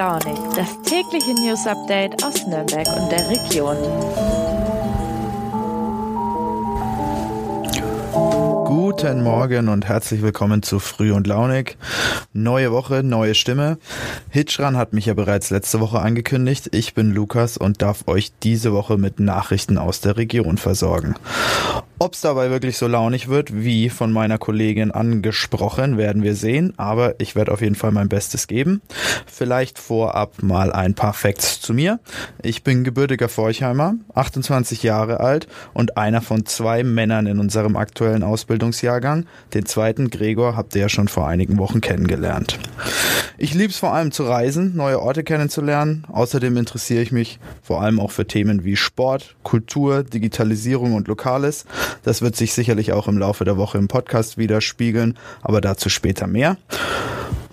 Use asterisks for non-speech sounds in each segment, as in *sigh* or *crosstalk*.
Launig, das tägliche News Update aus Nürnberg und der Region. Guten Morgen und herzlich willkommen zu Früh und Launig. Neue Woche, neue Stimme. Hitchran hat mich ja bereits letzte Woche angekündigt. Ich bin Lukas und darf euch diese Woche mit Nachrichten aus der Region versorgen. Ob es dabei wirklich so launig wird, wie von meiner Kollegin angesprochen, werden wir sehen, aber ich werde auf jeden Fall mein Bestes geben. Vielleicht vorab mal ein paar Facts zu mir. Ich bin gebürtiger Forchheimer, 28 Jahre alt und einer von zwei Männern in unserem aktuellen Ausbildungsjahrgang. Den zweiten Gregor habt ihr ja schon vor einigen Wochen kennengelernt. Ich lieb's vor allem zu reisen, neue Orte kennenzulernen. Außerdem interessiere ich mich vor allem auch für Themen wie Sport, Kultur, Digitalisierung und Lokales. Das wird sich sicherlich auch im Laufe der Woche im Podcast widerspiegeln, aber dazu später mehr.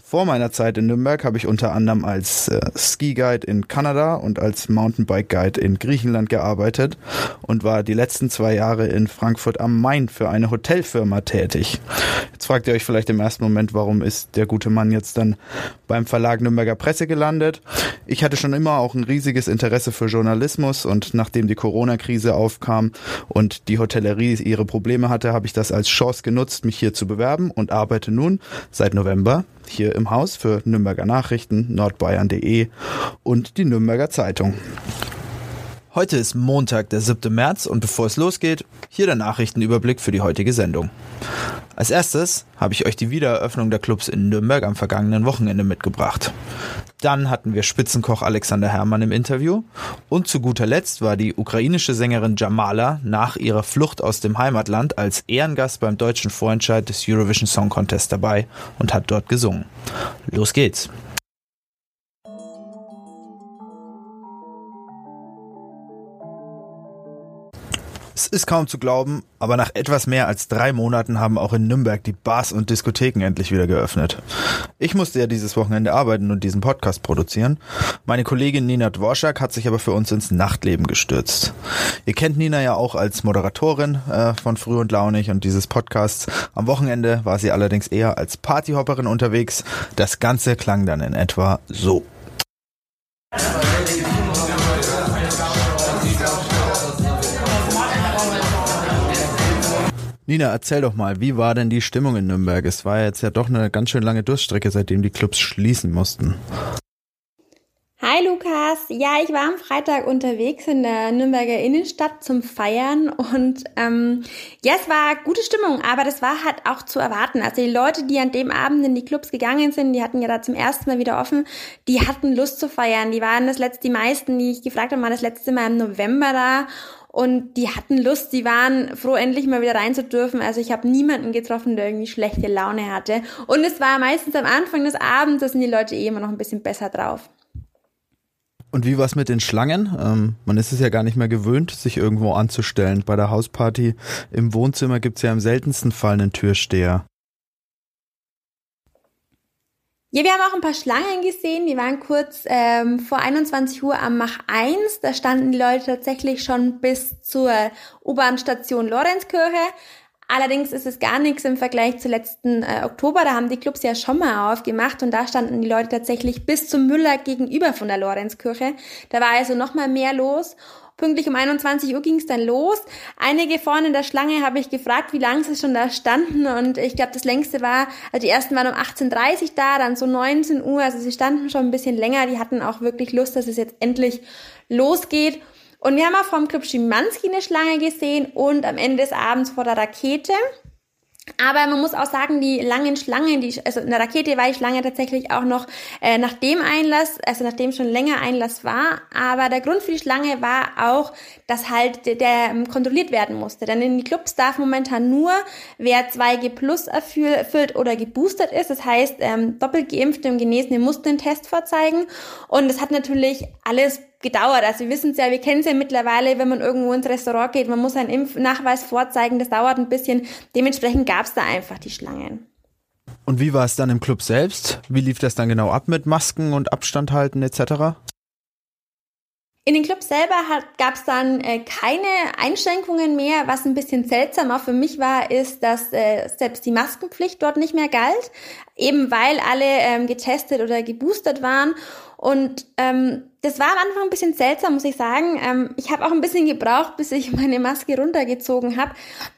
Vor meiner Zeit in Nürnberg habe ich unter anderem als äh, Ski Guide in Kanada und als Mountainbike Guide in Griechenland gearbeitet und war die letzten zwei Jahre in Frankfurt am Main für eine Hotelfirma tätig. Jetzt fragt ihr euch vielleicht im ersten Moment, warum ist der gute Mann jetzt dann beim Verlag Nürnberger Presse gelandet? Ich hatte schon immer auch ein riesiges Interesse für Journalismus und nachdem die Corona-Krise aufkam und die Hotellerie ihre Probleme hatte, habe ich das als Chance genutzt, mich hier zu bewerben und arbeite nun seit November hier im Haus für Nürnberger Nachrichten, nordbayern.de und die Nürnberger Zeitung. Heute ist Montag, der 7. März und bevor es losgeht, hier der Nachrichtenüberblick für die heutige Sendung. Als erstes habe ich euch die Wiedereröffnung der Clubs in Nürnberg am vergangenen Wochenende mitgebracht. Dann hatten wir Spitzenkoch Alexander Herrmann im Interview und zu guter Letzt war die ukrainische Sängerin Jamala nach ihrer Flucht aus dem Heimatland als Ehrengast beim deutschen Vorentscheid des Eurovision Song Contest dabei und hat dort gesungen. Los geht's! Es ist kaum zu glauben, aber nach etwas mehr als drei Monaten haben auch in Nürnberg die Bars und Diskotheken endlich wieder geöffnet. Ich musste ja dieses Wochenende arbeiten und diesen Podcast produzieren. Meine Kollegin Nina Dworschak hat sich aber für uns ins Nachtleben gestürzt. Ihr kennt Nina ja auch als Moderatorin äh, von Früh und Launig und dieses Podcasts. Am Wochenende war sie allerdings eher als Partyhopperin unterwegs. Das Ganze klang dann in etwa so. Nina, erzähl doch mal, wie war denn die Stimmung in Nürnberg? Es war jetzt ja doch eine ganz schön lange Durststrecke, seitdem die Clubs schließen mussten. Hi Lukas, ja, ich war am Freitag unterwegs in der Nürnberger Innenstadt zum Feiern und ähm, ja, es war gute Stimmung, aber das war halt auch zu erwarten. Also die Leute, die an dem Abend in die Clubs gegangen sind, die hatten ja da zum ersten Mal wieder offen, die hatten Lust zu feiern. Die waren das letzte, die meisten, die ich gefragt habe, waren das letzte Mal im November da und die hatten Lust, die waren froh, endlich mal wieder rein zu dürfen. Also ich habe niemanden getroffen, der irgendwie schlechte Laune hatte. Und es war meistens am Anfang des Abends, da sind die Leute eh immer noch ein bisschen besser drauf. Und wie war es mit den Schlangen? Ähm, man ist es ja gar nicht mehr gewöhnt, sich irgendwo anzustellen. Bei der Hausparty im Wohnzimmer gibt's ja im seltensten Fall einen Türsteher. Ja, wir haben auch ein paar Schlangen gesehen, die waren kurz ähm, vor 21 Uhr am Mach 1. Da standen die Leute tatsächlich schon bis zur U-Bahn-Station Lorenzkirche. Allerdings ist es gar nichts im Vergleich zu letzten äh, Oktober. Da haben die Clubs ja schon mal aufgemacht und da standen die Leute tatsächlich bis zum Müller gegenüber von der Lorenzkirche. Da war also noch mal mehr los. Pünktlich um 21 Uhr ging es dann los. Einige vorne in der Schlange habe ich gefragt, wie lange sie schon da standen. Und ich glaube, das längste war, also die ersten waren um 18.30 Uhr da, dann so 19 Uhr. Also sie standen schon ein bisschen länger. Die hatten auch wirklich Lust, dass es jetzt endlich losgeht. Und wir haben auch vom Club Schimanski eine Schlange gesehen und am Ende des Abends vor der Rakete. Aber man muss auch sagen, die langen Schlangen, die, also in der Rakete war die Schlange tatsächlich auch noch äh, nach dem Einlass, also nachdem schon länger Einlass war. Aber der Grund für die Schlange war auch, dass halt der, der ähm, kontrolliert werden musste. Denn in die Clubs darf momentan nur, wer 2G Plus erfüllt oder geboostert ist. Das heißt, ähm, doppelt geimpfte und Genesene mussten den Test vorzeigen. Und das hat natürlich alles gedauert. Also wir wissen es ja, wir kennen es ja mittlerweile, wenn man irgendwo ins Restaurant geht, man muss einen Impfnachweis vorzeigen, das dauert ein bisschen. Dementsprechend gab es da einfach die Schlangen. Und wie war es dann im Club selbst? Wie lief das dann genau ab mit Masken und Abstand halten etc.? In den Clubs selber gab es dann äh, keine Einschränkungen mehr. Was ein bisschen seltsam auch für mich war, ist, dass äh, selbst die Maskenpflicht dort nicht mehr galt. Eben weil alle ähm, getestet oder geboostert waren. Und ähm, das war am Anfang ein bisschen seltsam, muss ich sagen. Ähm, ich habe auch ein bisschen gebraucht, bis ich *laughs* meine Maske runtergezogen habe.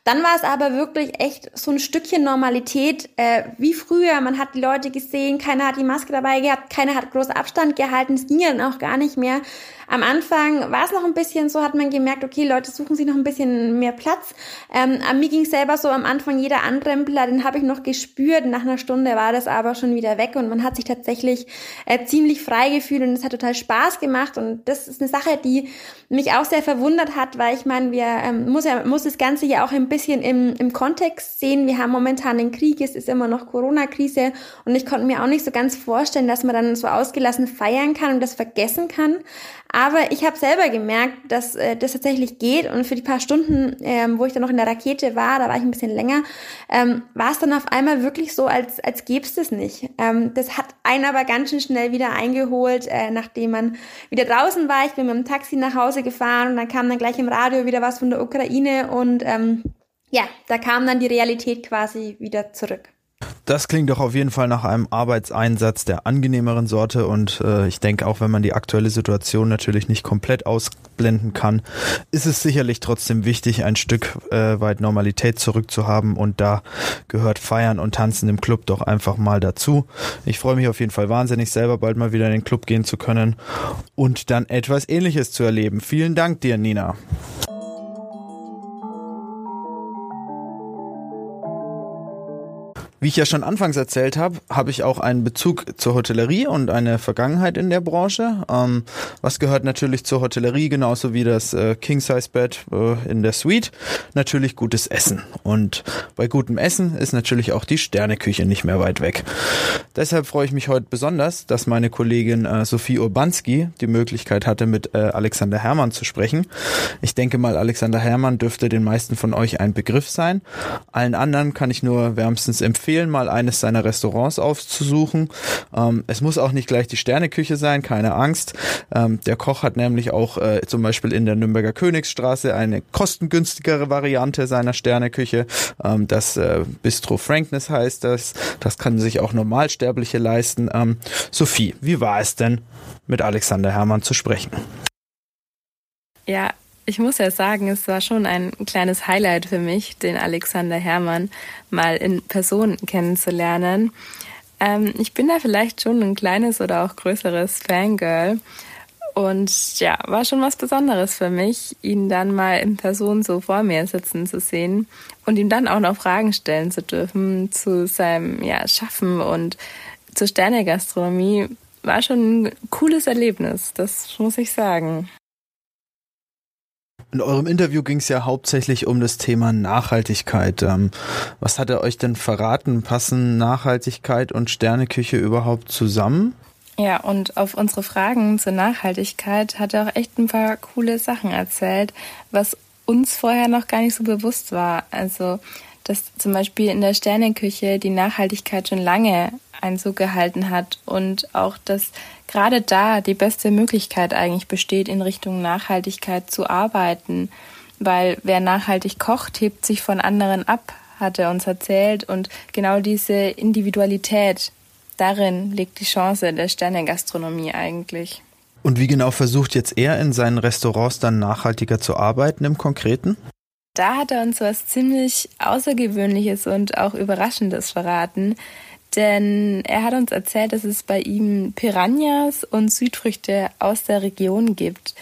Dann war es aber wirklich echt so ein Stückchen Normalität äh, wie früher. Man hat die Leute gesehen, keiner hat die Maske dabei gehabt, keiner hat großen Abstand gehalten. Es ging ja dann auch gar nicht mehr. Am Anfang war es noch ein bisschen so, hat man gemerkt, okay, Leute suchen sich noch ein bisschen mehr Platz. Ähm, mir ging selber so am Anfang jeder Anrempler, den habe ich noch gespürt. Nach einer Stunde war das aber schon wieder weg und man hat sich tatsächlich äh, ziemlich frei gefühlt und es hat total Spaß gemacht. Und das ist eine Sache, die mich auch sehr verwundert hat, weil ich meine, wir ähm, muss ja muss das Ganze ja auch ein bisschen im, im Kontext sehen. Wir haben momentan den Krieg, es ist immer noch Corona-Krise und ich konnte mir auch nicht so ganz vorstellen, dass man dann so ausgelassen feiern kann und das vergessen kann. Aber ich habe selber gemerkt, dass äh, das tatsächlich geht und für die paar Stunden, ähm, wo ich dann noch in der Rakete war, da war ich ein bisschen länger, ähm, war es dann auf einmal wirklich so, als, als gäbe es das nicht. Ähm, das hat einen aber ganz schön schnell wieder eingeholt, äh, nachdem man wieder draußen war. Ich bin mit dem Taxi nach Hause gefahren und dann kam dann gleich im Radio wieder was von der Ukraine und ähm, ja, da kam dann die Realität quasi wieder zurück. Das klingt doch auf jeden Fall nach einem Arbeitseinsatz der angenehmeren Sorte und äh, ich denke auch, wenn man die aktuelle Situation natürlich nicht komplett ausblenden kann, ist es sicherlich trotzdem wichtig, ein Stück äh, weit Normalität zurückzuhaben und da gehört Feiern und Tanzen im Club doch einfach mal dazu. Ich freue mich auf jeden Fall wahnsinnig selber bald mal wieder in den Club gehen zu können und dann etwas ähnliches zu erleben. Vielen Dank dir, Nina. Wie ich ja schon anfangs erzählt habe, habe ich auch einen Bezug zur Hotellerie und eine Vergangenheit in der Branche. Ähm, was gehört natürlich zur Hotellerie, genauso wie das äh, King-Size-Bed äh, in der Suite? Natürlich gutes Essen. Und bei gutem Essen ist natürlich auch die Sterneküche nicht mehr weit weg. Deshalb freue ich mich heute besonders, dass meine Kollegin äh, Sophie Urbanski die Möglichkeit hatte, mit äh, Alexander Herrmann zu sprechen. Ich denke mal, Alexander Herrmann dürfte den meisten von euch ein Begriff sein. Allen anderen kann ich nur wärmstens empfehlen, empfehlen, mal eines seiner Restaurants aufzusuchen. Ähm, es muss auch nicht gleich die Sterneküche sein, keine Angst. Ähm, der Koch hat nämlich auch äh, zum Beispiel in der Nürnberger Königsstraße eine kostengünstigere Variante seiner Sterneküche. Ähm, das äh, Bistro Frankness heißt das. Das kann sich auch Normalsterbliche leisten. Ähm, Sophie, wie war es denn, mit Alexander Herrmann zu sprechen? Ja, ich muss ja sagen, es war schon ein kleines Highlight für mich, den Alexander Herrmann mal in Person kennenzulernen. Ähm, ich bin da vielleicht schon ein kleines oder auch größeres Fangirl. Und ja, war schon was Besonderes für mich, ihn dann mal in Person so vor mir sitzen zu sehen und ihm dann auch noch Fragen stellen zu dürfen zu seinem ja, Schaffen und zur Sternegastronomie. War schon ein cooles Erlebnis, das muss ich sagen. In eurem Interview ging es ja hauptsächlich um das Thema Nachhaltigkeit. Ähm, was hat er euch denn verraten? Passen Nachhaltigkeit und Sterneküche überhaupt zusammen? Ja, und auf unsere Fragen zur Nachhaltigkeit hat er auch echt ein paar coole Sachen erzählt, was uns vorher noch gar nicht so bewusst war. Also, dass zum Beispiel in der Sterneküche die Nachhaltigkeit schon lange Einzug gehalten hat und auch, dass gerade da die beste Möglichkeit eigentlich besteht, in Richtung Nachhaltigkeit zu arbeiten. Weil wer nachhaltig kocht, hebt sich von anderen ab, hat er uns erzählt. Und genau diese Individualität, darin liegt die Chance der Sternegastronomie eigentlich. Und wie genau versucht jetzt er in seinen Restaurants dann nachhaltiger zu arbeiten im Konkreten? Da hat er uns was ziemlich Außergewöhnliches und auch Überraschendes verraten. Denn er hat uns erzählt, dass es bei ihm Piranhas und Südfrüchte aus der Region gibt.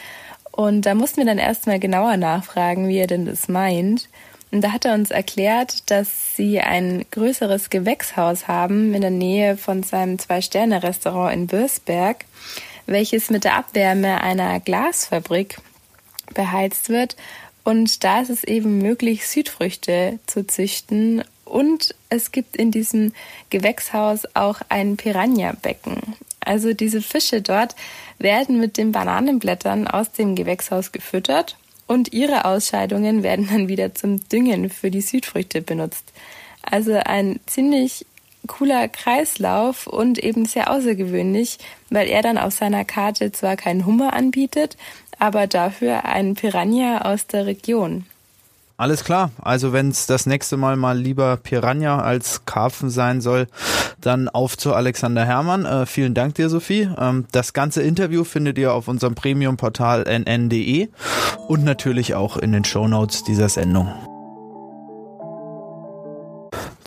Und da mussten wir dann erstmal genauer nachfragen, wie er denn das meint. Und da hat er uns erklärt, dass sie ein größeres Gewächshaus haben in der Nähe von seinem Zwei-Sterne-Restaurant in Würzberg, welches mit der Abwärme einer Glasfabrik beheizt wird. Und da ist es eben möglich, Südfrüchte zu züchten und es gibt in diesem Gewächshaus auch ein Piranha-Becken. Also diese Fische dort werden mit den Bananenblättern aus dem Gewächshaus gefüttert und ihre Ausscheidungen werden dann wieder zum Düngen für die Südfrüchte benutzt. Also ein ziemlich cooler Kreislauf und eben sehr außergewöhnlich, weil er dann auf seiner Karte zwar keinen Hummer anbietet, aber dafür einen Piranha aus der Region. Alles klar. Also wenn es das nächste Mal mal lieber Piranha als Karpfen sein soll, dann auf zu Alexander Herrmann. Äh, vielen Dank dir, Sophie. Ähm, das ganze Interview findet ihr auf unserem Premium-Portal nn.de und natürlich auch in den Show Notes dieser Sendung.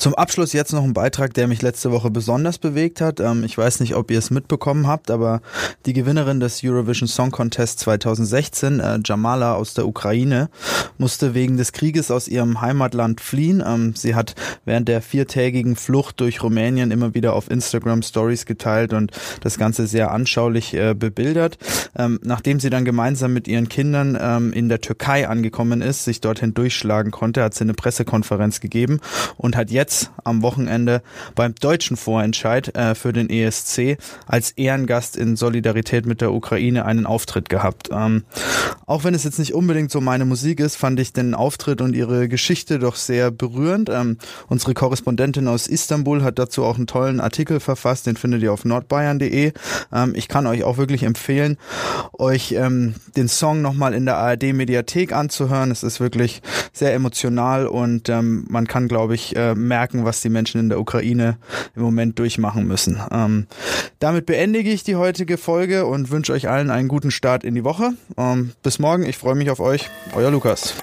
Zum Abschluss jetzt noch ein Beitrag, der mich letzte Woche besonders bewegt hat. Ähm, ich weiß nicht, ob ihr es mitbekommen habt, aber die Gewinnerin des Eurovision Song Contest 2016, äh, Jamala aus der Ukraine, musste wegen des Krieges aus ihrem Heimatland fliehen. Ähm, sie hat während der viertägigen Flucht durch Rumänien immer wieder auf Instagram Stories geteilt und das Ganze sehr anschaulich äh, bebildert. Ähm, nachdem sie dann gemeinsam mit ihren Kindern in der Türkei angekommen ist, sich dorthin durchschlagen konnte, hat sie eine Pressekonferenz gegeben und hat jetzt jetzt am Wochenende beim deutschen Vorentscheid äh, für den ESC als Ehrengast in Solidarität mit der Ukraine einen Auftritt gehabt. Ähm, auch wenn es jetzt nicht unbedingt so meine Musik ist, fand ich den Auftritt und ihre Geschichte doch sehr berührend. Ähm, unsere Korrespondentin aus Istanbul hat dazu auch einen tollen Artikel verfasst, den findet ihr auf nordbayern.de. Ähm, ich kann euch auch wirklich empfehlen, euch ähm, den Song nochmal in der ARD Mediathek anzuhören. Es ist wirklich sehr emotional und ähm, man kann, glaube ich, äh, merken, merken, was die Menschen in der Ukraine im Moment durchmachen müssen. Ähm, damit beendige ich die heutige Folge und wünsche euch allen einen guten Start in die Woche. Ähm, bis morgen, ich freue mich auf euch. Euer Lukas.